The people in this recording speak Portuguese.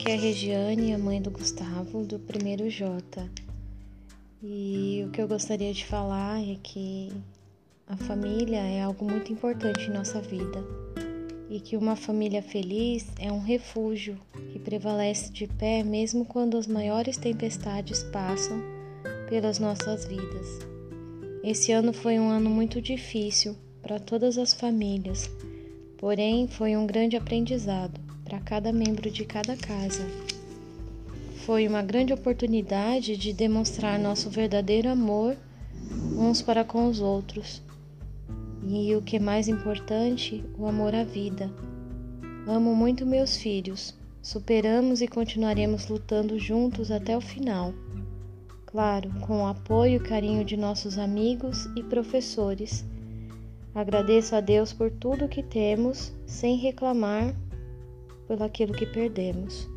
aqui é a Regiane, a mãe do Gustavo, do primeiro J. E o que eu gostaria de falar é que a família é algo muito importante em nossa vida e que uma família feliz é um refúgio que prevalece de pé mesmo quando as maiores tempestades passam pelas nossas vidas. Esse ano foi um ano muito difícil para todas as famílias, porém foi um grande aprendizado para cada membro de cada casa. Foi uma grande oportunidade de demonstrar nosso verdadeiro amor uns para com os outros. E o que é mais importante, o amor à vida. Amo muito meus filhos. Superamos e continuaremos lutando juntos até o final. Claro, com o apoio e carinho de nossos amigos e professores. Agradeço a Deus por tudo que temos, sem reclamar pelo aquilo que perdemos.